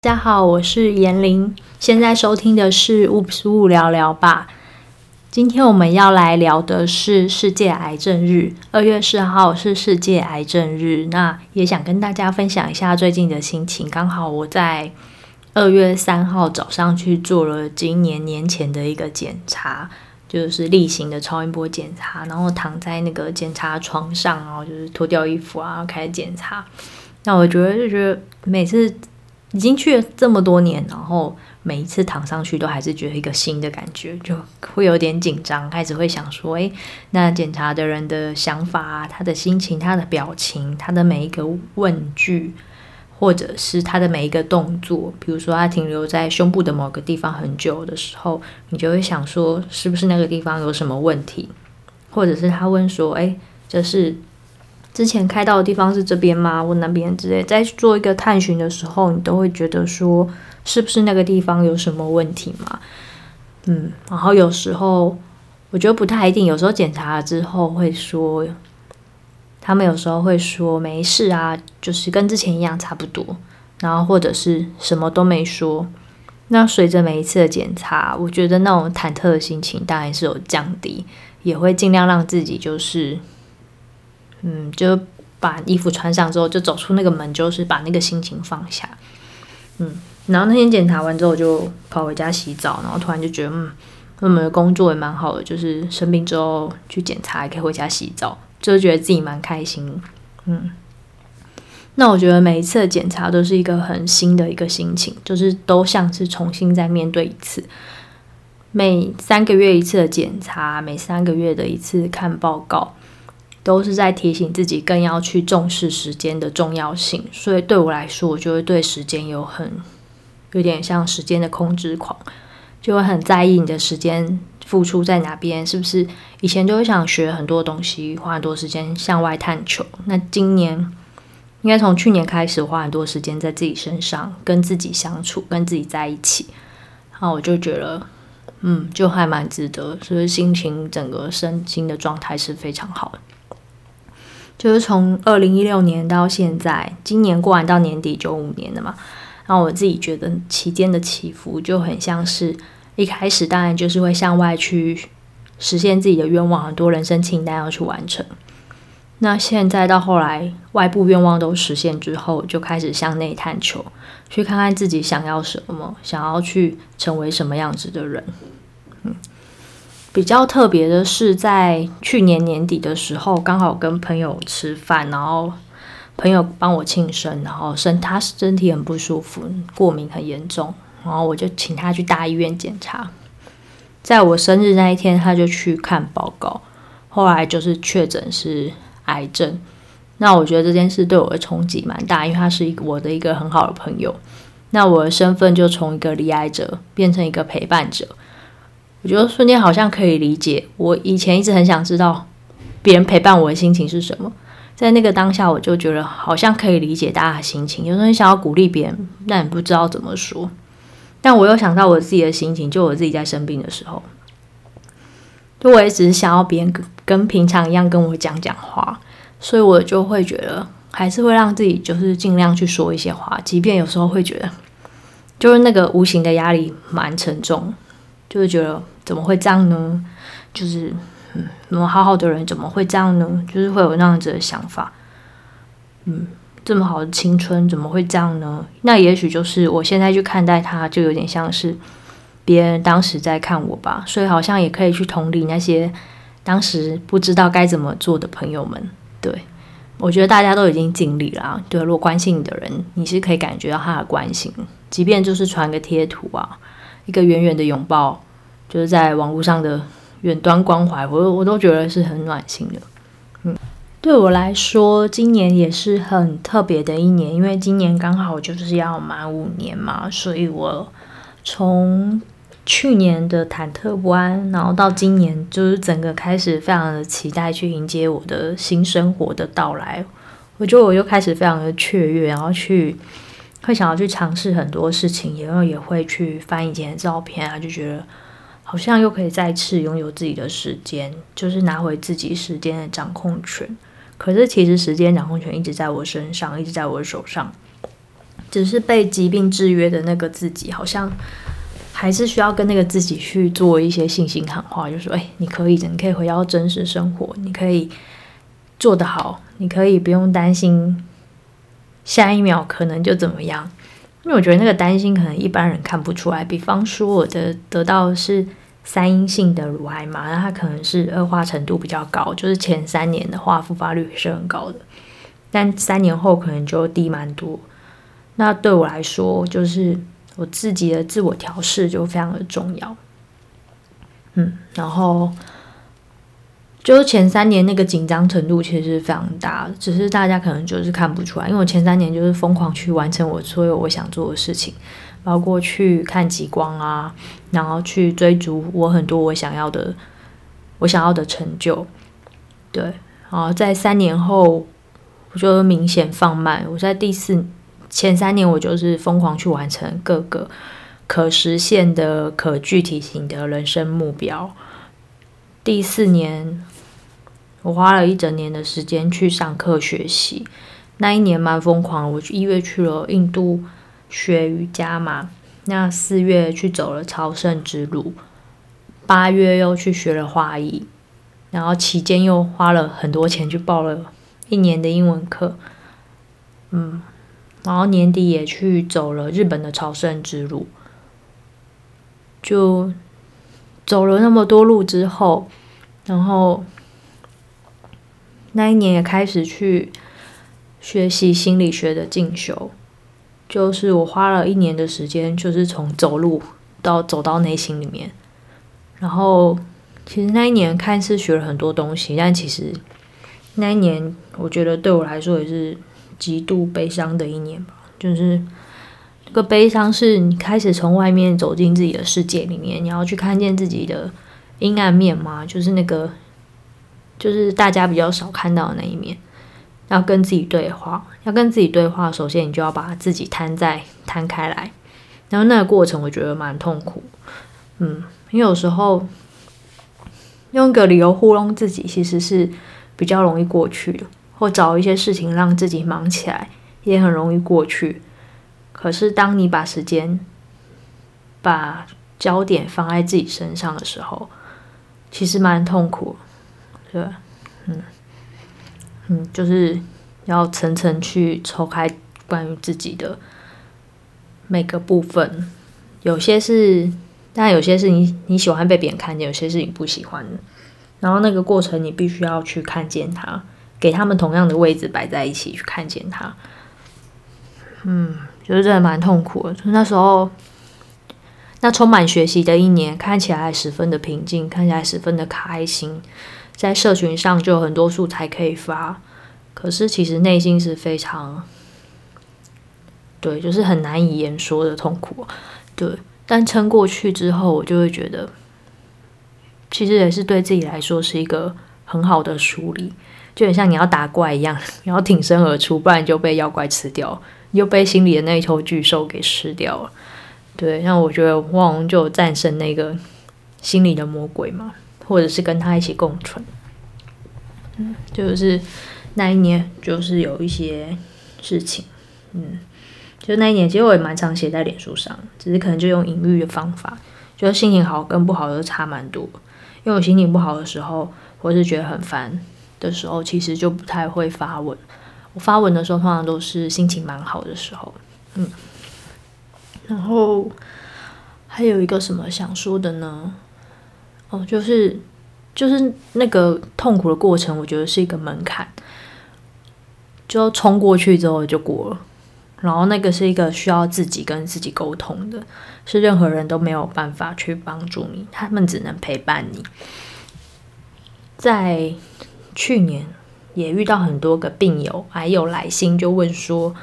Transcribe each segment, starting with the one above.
大家好，我是严玲，现在收听的是物不是雾聊聊吧。今天我们要来聊的是世界癌症日，二月四号是世界癌症日。那也想跟大家分享一下最近的心情。刚好我在二月三号早上去做了今年年前的一个检查，就是例行的超音波检查，然后躺在那个检查床上，然后就是脱掉衣服啊，开始检查。那我觉得就觉得每次。已经去了这么多年，然后每一次躺上去都还是觉得一个新的感觉，就会有点紧张，开始会想说，诶，那检查的人的想法，他的心情、他的表情、他的每一个问句，或者是他的每一个动作，比如说他停留在胸部的某个地方很久的时候，你就会想说，是不是那个地方有什么问题？或者是他问说，诶，这是。之前开到的地方是这边吗？或那边之类，在做一个探寻的时候，你都会觉得说，是不是那个地方有什么问题吗？嗯，然后有时候我觉得不太一定，有时候检查了之后会说，他们有时候会说没事啊，就是跟之前一样差不多，然后或者是什么都没说。那随着每一次的检查，我觉得那种忐忑的心情当然是有降低，也会尽量让自己就是。嗯，就把衣服穿上之后，就走出那个门，就是把那个心情放下。嗯，然后那天检查完之后，就跑回家洗澡，然后突然就觉得，嗯，我们的工作也蛮好的，就是生病之后去检查，也可以回家洗澡，就觉得自己蛮开心。嗯，那我觉得每一次的检查都是一个很新的一个心情，就是都像是重新再面对一次。每三个月一次的检查，每三个月的一次看报告。都是在提醒自己更要去重视时间的重要性，所以对我来说，我就会对时间有很有点像时间的控制狂，就会很在意你的时间付出在哪边，是不是？以前就会想学很多东西，花很多时间向外探求。那今年应该从去年开始花很多时间在自己身上，跟自己相处，跟自己在一起。然后我就觉得，嗯，就还蛮值得，所以心情整个身心的状态是非常好的。就是从二零一六年到现在，今年过完到年底就五年了嘛。然后我自己觉得期间的起伏就很像是，一开始当然就是会向外去实现自己的愿望，很多人生清单要去完成。那现在到后来，外部愿望都实现之后，就开始向内探求，去看看自己想要什么，想要去成为什么样子的人。比较特别的是，在去年年底的时候，刚好跟朋友吃饭，然后朋友帮我庆生，然后身他身体很不舒服，过敏很严重，然后我就请他去大医院检查。在我生日那一天，他就去看报告，后来就是确诊是癌症。那我觉得这件事对我的冲击蛮大，因为他是一我的一个很好的朋友，那我的身份就从一个罹癌者变成一个陪伴者。我觉得瞬间好像可以理解，我以前一直很想知道别人陪伴我的心情是什么，在那个当下，我就觉得好像可以理解大家的心情。有时候你想要鼓励别人，但你不知道怎么说。但我又想到我自己的心情，就我自己在生病的时候，就我也只是想要别人跟平常一样跟我讲讲话，所以我就会觉得还是会让自己就是尽量去说一些话，即便有时候会觉得就是那个无形的压力蛮沉重。就会觉得怎么会这样呢？就是嗯，那么好好的人怎么会这样呢？就是会有那样子的想法。嗯，这么好的青春怎么会这样呢？那也许就是我现在去看待他，就有点像是别人当时在看我吧。所以好像也可以去同理那些当时不知道该怎么做的朋友们。对，我觉得大家都已经尽力了。对，如果关心你的人，你是可以感觉到他的关心，即便就是传个贴图啊。一个远远的拥抱，就是在网络上的远端关怀，我我都觉得是很暖心的。嗯，对我来说，今年也是很特别的一年，因为今年刚好就是要满五年嘛，所以我从去年的忐忑不安，然后到今年，就是整个开始非常的期待去迎接我的新生活的到来。我觉得我又开始非常的雀跃，然后去。会想要去尝试很多事情，然后也会去翻以前的照片啊，就觉得好像又可以再次拥有自己的时间，就是拿回自己时间的掌控权。可是其实时间掌控权一直在我身上，一直在我手上。只是被疾病制约的那个自己，好像还是需要跟那个自己去做一些信心喊话，就说：“哎，你可以的，你可以回到真实生活，你可以做得好，你可以不用担心下一秒可能就怎么样。”因为我觉得那个担心可能一般人看不出来。比方说，我的得到是三阴性的乳癌嘛，那它可能是恶化程度比较高，就是前三年的话复发率是很高的，但三年后可能就低蛮多。那对我来说，就是我自己的自我调试就非常的重要。嗯，然后就是前三年那个紧张程度其实是非常大，只是大家可能就是看不出来，因为我前三年就是疯狂去完成我所有我想做的事情，包括去看极光啊，然后去追逐我很多我想要的我想要的成就。对，然后在三年后，我就明显放慢，我在第四。前三年我就是疯狂去完成各个可实现的、可具体型的人生目标。第四年，我花了一整年的时间去上课学习。那一年蛮疯狂，我一月去了印度学瑜伽嘛，那四月去走了朝圣之路，八月又去学了花艺，然后期间又花了很多钱去报了一年的英文课。嗯。然后年底也去走了日本的朝圣之路，就走了那么多路之后，然后那一年也开始去学习心理学的进修，就是我花了一年的时间，就是从走路到走到内心里面。然后其实那一年看似学了很多东西，但其实那一年我觉得对我来说也是。极度悲伤的一年吧，就是这个悲伤是你开始从外面走进自己的世界里面，你要去看见自己的阴暗面嘛，就是那个，就是大家比较少看到的那一面，要跟自己对话，要跟自己对话，首先你就要把自己摊在摊开来，然后那个过程我觉得蛮痛苦，嗯，因为有时候用一个理由糊弄自己，其实是比较容易过去的。或找一些事情让自己忙起来，也很容易过去。可是，当你把时间、把焦点放在自己身上的时候，其实蛮痛苦，对？嗯嗯，就是要层层去抽开关于自己的每个部分。有些是，但有些是你你喜欢被别人看见，有些是你不喜欢的。然后那个过程，你必须要去看见它。给他们同样的位置摆在一起去看见他，嗯，就是真的蛮痛苦的。就那时候，那充满学习的一年，看起来十分的平静，看起来十分的开心，在社群上就有很多素材可以发。可是其实内心是非常，对，就是很难以言说的痛苦。对，但撑过去之后，我就会觉得，其实也是对自己来说是一个很好的梳理。就很像你要打怪一样，你要挺身而出，不然就被妖怪吃掉，又被心里的那一头巨兽给吃掉了。对，那我觉得汪就战胜那个心里的魔鬼嘛，或者是跟他一起共存。嗯，就是那一年，就是有一些事情，嗯，就那一年，其实我也蛮常写在脸书上，只是可能就用隐喻的方法，就心情好跟不好的差蛮多。因为我心情不好的时候，或是觉得很烦。的时候，其实就不太会发文。我发文的时候，通常都是心情蛮好的时候。嗯，然后还有一个什么想说的呢？哦，就是就是那个痛苦的过程，我觉得是一个门槛，就冲过去之后就过了。然后那个是一个需要自己跟自己沟通的，是任何人都没有办法去帮助你，他们只能陪伴你，在。去年也遇到很多个病友，还有来信就问说，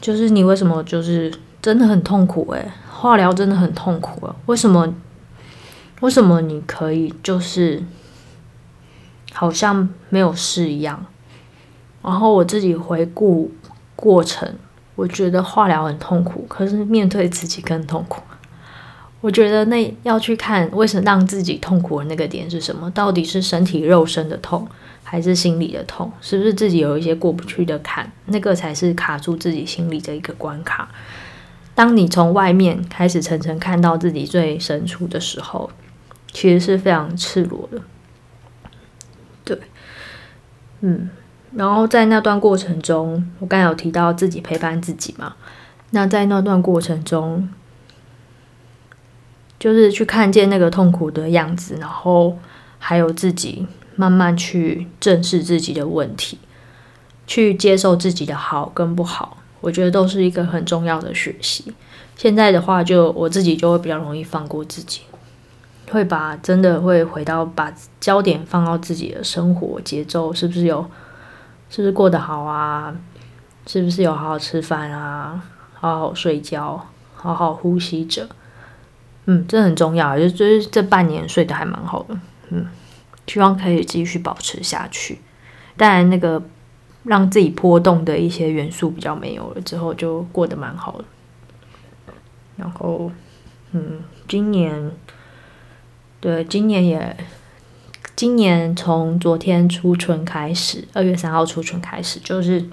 就是你为什么就是真的很痛苦诶，化疗真的很痛苦啊，为什么？为什么你可以就是好像没有事一样？然后我自己回顾过程，我觉得化疗很痛苦，可是面对自己更痛苦。我觉得那要去看为什么让自己痛苦的那个点是什么？到底是身体肉身的痛，还是心里的痛？是不是自己有一些过不去的坎？那个才是卡住自己心里的一个关卡。当你从外面开始层层看到自己最深处的时候，其实是非常赤裸的。对，嗯，然后在那段过程中，我刚才有提到自己陪伴自己嘛。那在那段过程中，就是去看见那个痛苦的样子，然后还有自己。慢慢去正视自己的问题，去接受自己的好跟不好，我觉得都是一个很重要的学习。现在的话，就我自己就会比较容易放过自己，会把真的会回到把焦点放到自己的生活节奏，是不是有，是不是过得好啊？是不是有好好吃饭啊？好好睡觉，好好呼吸着。嗯，这很重要，就就是这半年睡得还蛮好的，嗯。希望可以继续保持下去，当然那个让自己波动的一些元素比较没有了之后，就过得蛮好的。然后，嗯，今年，对，今年也，今年从昨天初春开始，二月三号初春开始，就是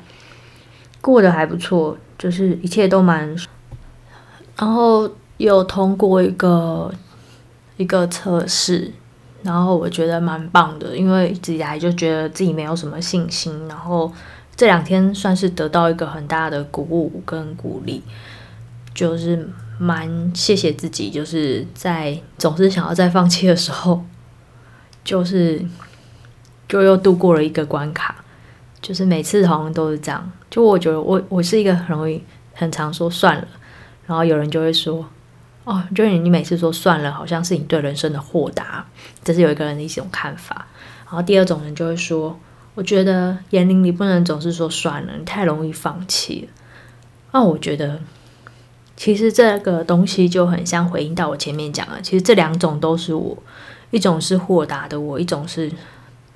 过得还不错，就是一切都蛮，然后又通过一个一个测试。然后我觉得蛮棒的，因为一直以来就觉得自己没有什么信心，然后这两天算是得到一个很大的鼓舞跟鼓励，就是蛮谢谢自己，就是在总是想要再放弃的时候，就是就又度过了一个关卡，就是每次好像都是这样，就我觉得我我是一个很容易很常说算了，然后有人就会说。哦，就是你每次说算了，好像是你对人生的豁达，这是有一个人的一种看法。然后第二种人就会说，我觉得年龄，你不能总是说算了，你太容易放弃了。那我觉得，其实这个东西就很像回应到我前面讲的，其实这两种都是我，一种是豁达的我，一种是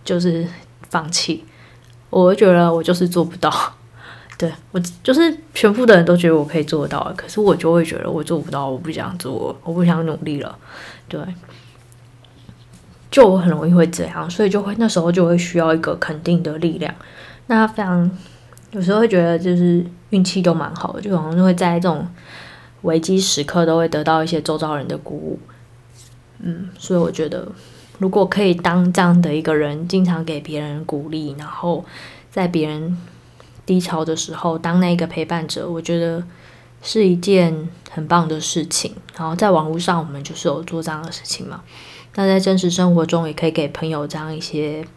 就是放弃。我觉得我就是做不到。对，我就是全部的人都觉得我可以做得到，可是我就会觉得我做不到，我不想做，我不想努力了。对，就我很容易会这样，所以就会那时候就会需要一个肯定的力量。那非常有时候会觉得就是运气都蛮好的，就好像会在这种危机时刻都会得到一些周遭人的鼓舞。嗯，所以我觉得如果可以当这样的一个人，经常给别人鼓励，然后在别人。低潮的时候，当那个陪伴者，我觉得是一件很棒的事情。然后在网络上，我们就是有做这样的事情嘛。那在真实生活中，也可以给朋友这样一些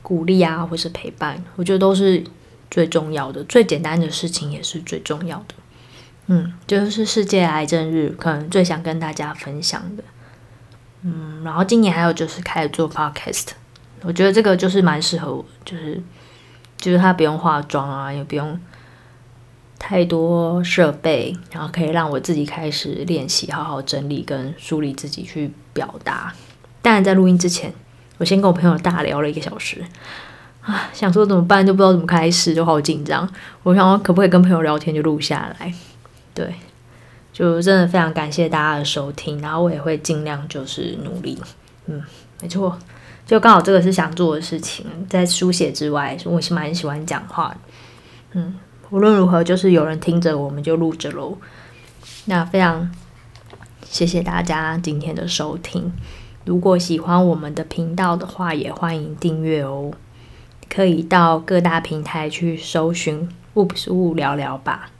鼓励啊，或是陪伴，我觉得都是最重要的。最简单的事情也是最重要的。嗯，就是世界癌症日，可能最想跟大家分享的。嗯，然后今年还有就是开始做 podcast，我觉得这个就是蛮适合我，就是。就是他不用化妆啊，也不用太多设备，然后可以让我自己开始练习，好好整理跟梳理自己去表达。当然，在录音之前，我先跟我朋友大聊了一个小时啊，想说怎么办，就不知道怎么开始，就好紧张。我想说可不可以跟朋友聊天就录下来？对，就真的非常感谢大家的收听，然后我也会尽量就是努力。嗯，没错。就刚好这个是想做的事情，在书写之外，我是蛮喜欢讲话。嗯，无论如何，就是有人听着，我们就录着喽。那非常谢谢大家今天的收听。如果喜欢我们的频道的话，也欢迎订阅哦。可以到各大平台去搜寻“雾不是雾聊聊吧”。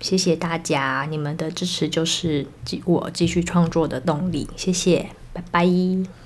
谢谢大家，你们的支持就是我继续创作的动力。谢谢，拜拜。